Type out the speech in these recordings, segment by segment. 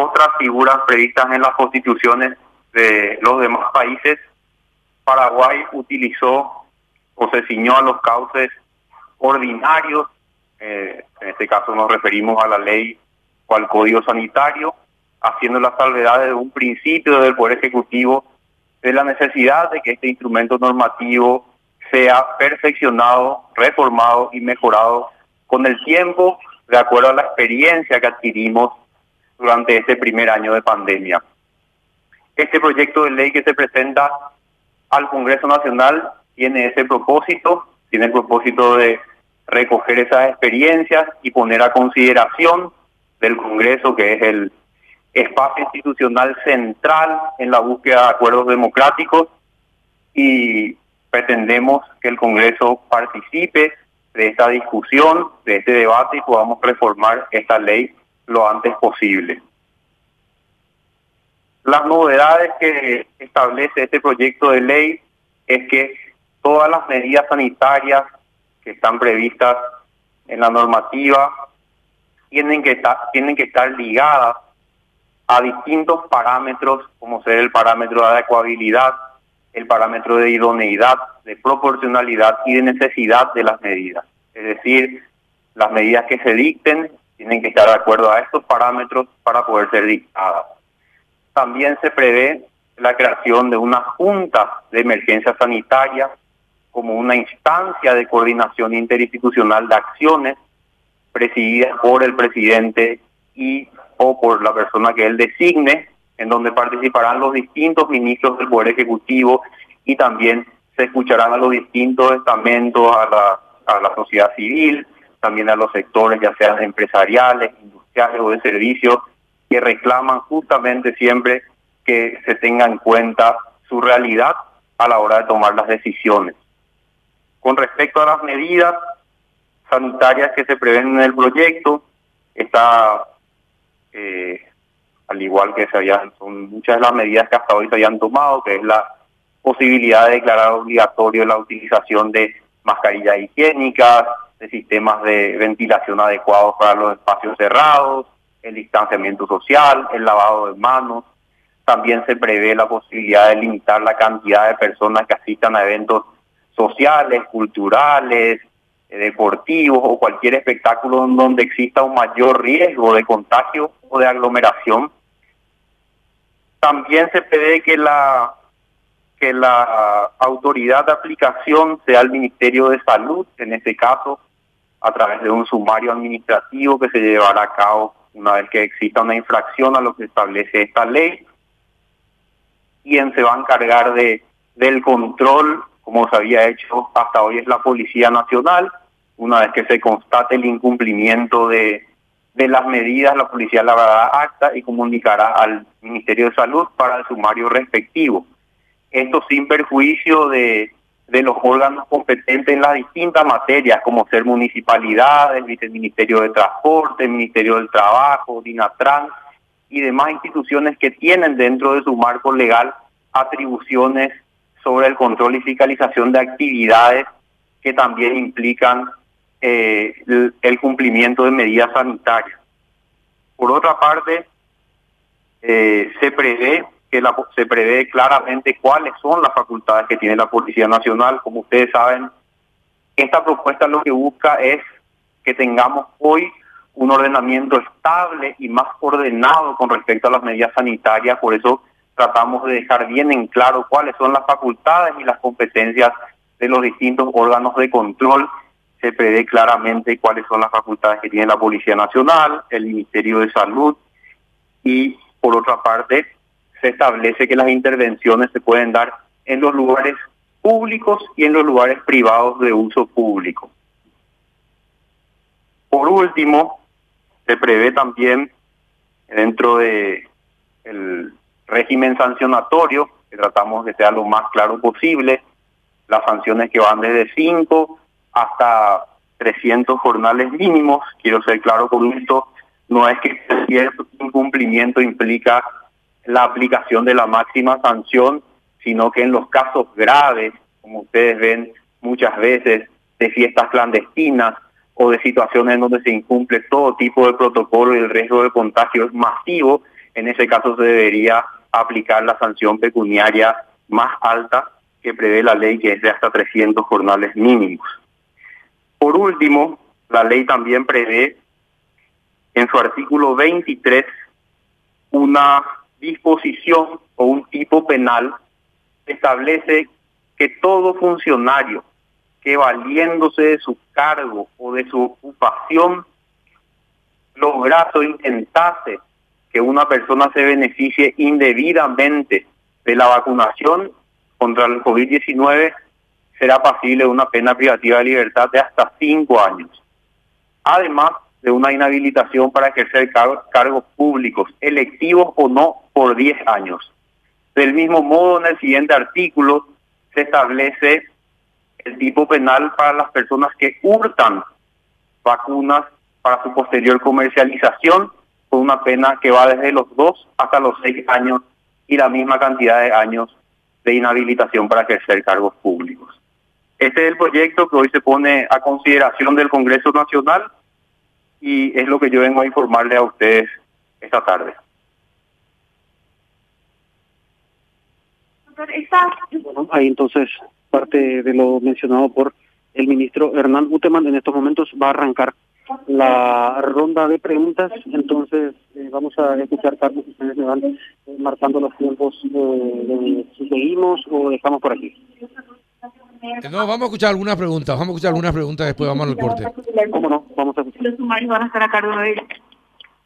otras figuras previstas en las constituciones de los demás países, Paraguay utilizó o se ciñó a los cauces ordinarios, eh, en este caso nos referimos a la ley o al código sanitario, haciendo las salvedades de un principio del Poder Ejecutivo de la necesidad de que este instrumento normativo sea perfeccionado, reformado y mejorado con el tiempo, de acuerdo a la experiencia que adquirimos durante este primer año de pandemia. Este proyecto de ley que se presenta al Congreso Nacional tiene ese propósito, tiene el propósito de recoger esas experiencias y poner a consideración del Congreso, que es el espacio institucional central en la búsqueda de acuerdos democráticos y pretendemos que el Congreso participe de esta discusión, de este debate y podamos reformar esta ley lo antes posible. Las novedades que establece este proyecto de ley es que todas las medidas sanitarias que están previstas en la normativa tienen que estar, tienen que estar ligadas a distintos parámetros, como ser el parámetro de adecuabilidad, el parámetro de idoneidad, de proporcionalidad y de necesidad de las medidas. Es decir, las medidas que se dicten tienen que estar de acuerdo a estos parámetros para poder ser dictadas. También se prevé la creación de una junta de emergencia sanitaria como una instancia de coordinación interinstitucional de acciones presidida por el presidente y o por la persona que él designe, en donde participarán los distintos ministros del Poder Ejecutivo y también se escucharán a los distintos estamentos, a la, a la sociedad civil, también a los sectores, ya sean empresariales, industriales o de servicios, que reclaman justamente siempre que se tenga en cuenta su realidad a la hora de tomar las decisiones. Con respecto a las medidas sanitarias que se prevén en el proyecto, está, eh, al igual que se habían, son muchas de las medidas que hasta hoy se habían tomado, que es la posibilidad de declarar obligatorio la utilización de mascarillas higiénicas, de sistemas de ventilación adecuados para los espacios cerrados, el distanciamiento social, el lavado de manos. También se prevé la posibilidad de limitar la cantidad de personas que asistan a eventos sociales, culturales, eh, deportivos o cualquier espectáculo donde exista un mayor riesgo de contagio o de aglomeración. También se prevé que la que la autoridad de aplicación sea el Ministerio de Salud, en este caso, a través de un sumario administrativo que se llevará a cabo una vez que exista una infracción a lo que establece esta ley. Quien se va a encargar de del control como se había hecho hasta hoy es la Policía Nacional. Una vez que se constate el incumplimiento de, de las medidas, la policía lavará acta y comunicará al Ministerio de Salud para el sumario respectivo. Esto sin perjuicio de, de los órganos competentes en las distintas materias, como ser municipalidades, el Ministerio de Transporte, el Ministerio del Trabajo, DINATRAN y demás instituciones que tienen dentro de su marco legal atribuciones sobre el control y fiscalización de actividades que también implican eh, el, cumplimiento de medidas sanitarias. Por otra parte, eh, se prevé que la, se prevé claramente cuáles son las facultades que tiene la Policía Nacional. Como ustedes saben, esta propuesta lo que busca es que tengamos hoy un ordenamiento estable y más ordenado con respecto a las medidas sanitarias. Por eso tratamos de dejar bien en claro cuáles son las facultades y las competencias de los distintos órganos de control. Se prevé claramente cuáles son las facultades que tiene la Policía Nacional, el Ministerio de Salud y, por otra parte, se establece que las intervenciones se pueden dar en los lugares públicos y en los lugares privados de uso público. Por último, se prevé también dentro de el régimen sancionatorio, que tratamos de sea lo más claro posible, las sanciones que van desde 5 hasta 300 jornales mínimos, quiero ser claro con esto, no es que cierto incumplimiento implica la aplicación de la máxima sanción, sino que en los casos graves, como ustedes ven muchas veces, de fiestas clandestinas o de situaciones en donde se incumple todo tipo de protocolo y el riesgo de contagio es masivo, en ese caso se debería aplicar la sanción pecuniaria más alta que prevé la ley, que es de hasta 300 jornales mínimos. Por último, la ley también prevé en su artículo 23 una disposición o un tipo penal establece que todo funcionario que valiéndose de su cargo o de su ocupación lograse o intentase que una persona se beneficie indebidamente de la vacunación contra el COVID-19 será pasible una pena privativa de libertad de hasta cinco años. Además de una inhabilitación para ejercer cargos públicos, electivos o no, por diez años. Del mismo modo, en el siguiente artículo se establece el tipo penal para las personas que hurtan vacunas para su posterior comercialización con una pena que va desde los dos hasta los seis años y la misma cantidad de años de inhabilitación para ejercer cargos públicos. Este es el proyecto que hoy se pone a consideración del Congreso Nacional y es lo que yo vengo a informarle a ustedes esta tarde. Bueno, ahí entonces parte de lo mencionado por el ministro Hernán Uteman. En estos momentos va a arrancar la ronda de preguntas, entonces eh, vamos a escuchar, Carlos, ustedes me van eh, marcando los tiempos de, si seguimos o dejamos por aquí. No, vamos a escuchar algunas preguntas, vamos a escuchar algunas preguntas, después vamos al corte. ¿Cómo no? Vamos a escuchar. Los sumarios van a estar a cargo de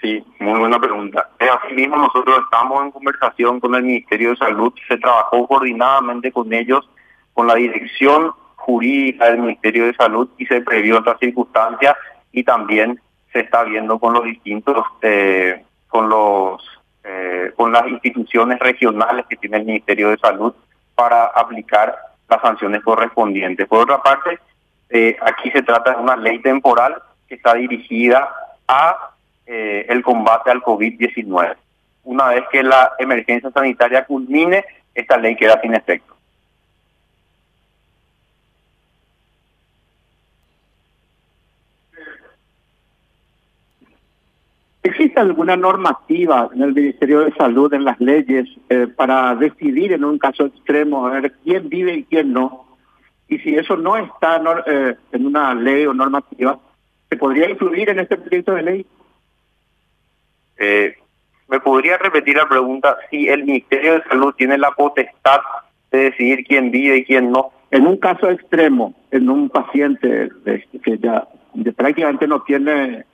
Sí, muy buena pregunta. Así mismo nosotros estamos en conversación con el Ministerio de Salud, se trabajó coordinadamente con ellos, con la dirección jurídica del Ministerio de Salud y se previó otras circunstancias y también se está viendo con los distintos, eh, con los, eh, con las instituciones regionales que tiene el Ministerio de Salud para aplicar las sanciones correspondientes. Por otra parte, eh, aquí se trata de una ley temporal que está dirigida a el combate al COVID-19. Una vez que la emergencia sanitaria culmine, esta ley queda sin efecto. ¿Existe alguna normativa en el Ministerio de Salud, en las leyes, eh, para decidir en un caso extremo a ver quién vive y quién no? Y si eso no está eh, en una ley o normativa, ¿se podría incluir en este proyecto de ley? Eh, ¿Me podría repetir la pregunta? Si el Ministerio de Salud tiene la potestad de decidir quién vive y quién no. En un caso extremo, en un paciente que ya prácticamente no tiene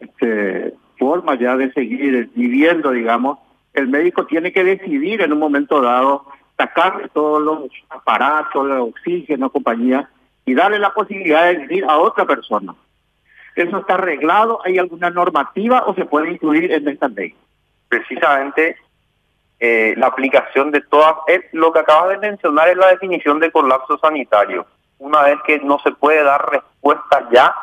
este, forma ya de seguir viviendo, digamos, el médico tiene que decidir en un momento dado sacarle todos los aparatos, el oxígeno, compañía, y darle la posibilidad de vivir a otra persona. ¿Eso está arreglado? ¿Hay alguna normativa o se puede incluir en esta ley? Precisamente eh, la aplicación de todas, lo que acabas de mencionar es la definición de colapso sanitario. Una vez que no se puede dar respuesta ya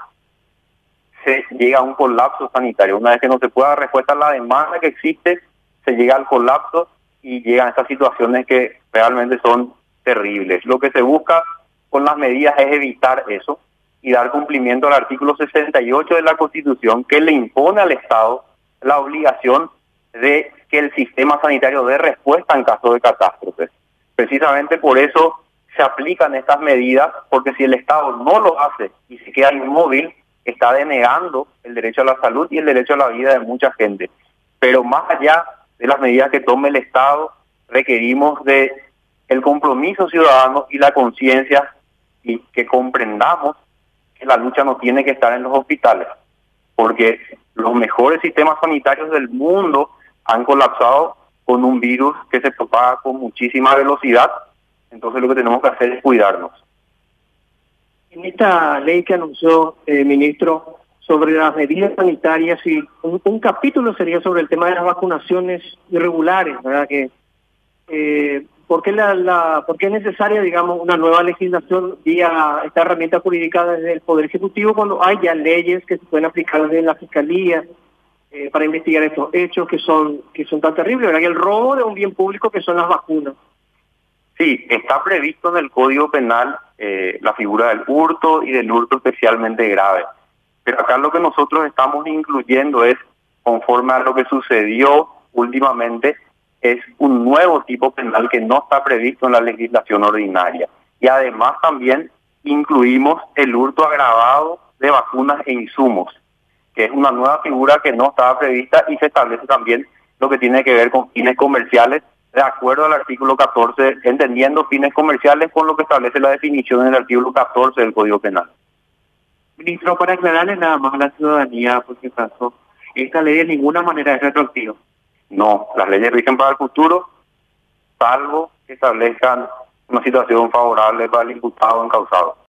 se llega a un colapso sanitario. Una vez que no se pueda dar respuesta a la demanda que existe, se llega al colapso y llegan estas situaciones que realmente son terribles. Lo que se busca con las medidas es evitar eso y dar cumplimiento al artículo 68 de la Constitución que le impone al Estado la obligación de que el sistema sanitario dé respuesta en caso de catástrofes. Precisamente por eso se aplican estas medidas, porque si el Estado no lo hace y se queda inmóvil, está denegando el derecho a la salud y el derecho a la vida de mucha gente. Pero más allá de las medidas que tome el Estado, requerimos de el compromiso ciudadano y la conciencia y que comprendamos la lucha no tiene que estar en los hospitales, porque los mejores sistemas sanitarios del mundo han colapsado con un virus que se propaga con muchísima velocidad, entonces lo que tenemos que hacer es cuidarnos. En esta ley que anunció el eh, ministro sobre las medidas sanitarias y un, capítulo sería sobre el tema de las vacunaciones irregulares, ¿verdad? Que eh, ¿por, qué la, ¿Por qué es necesaria, digamos, una nueva legislación vía esta herramienta jurídica desde el Poder Ejecutivo cuando hay ya leyes que se pueden aplicar desde la Fiscalía eh, para investigar estos hechos que son que son tan terribles, ¿verdad? El robo de un bien público que son las vacunas. Sí, está previsto en el Código Penal eh, la figura del hurto y del hurto especialmente grave. Pero acá lo que nosotros estamos incluyendo es, conforme a lo que sucedió últimamente es un nuevo tipo penal que no está previsto en la legislación ordinaria. Y además también incluimos el hurto agravado de vacunas e insumos, que es una nueva figura que no estaba prevista y se establece también lo que tiene que ver con fines comerciales, de acuerdo al artículo 14, entendiendo fines comerciales con lo que establece la definición en el artículo 14 del Código Penal. Ministro, para aclararle nada más a la ciudadanía, por si acaso, esta ley de ninguna manera es retroactiva. No, las leyes rigen para el futuro, salvo que establezcan una situación favorable para el imputado encausado.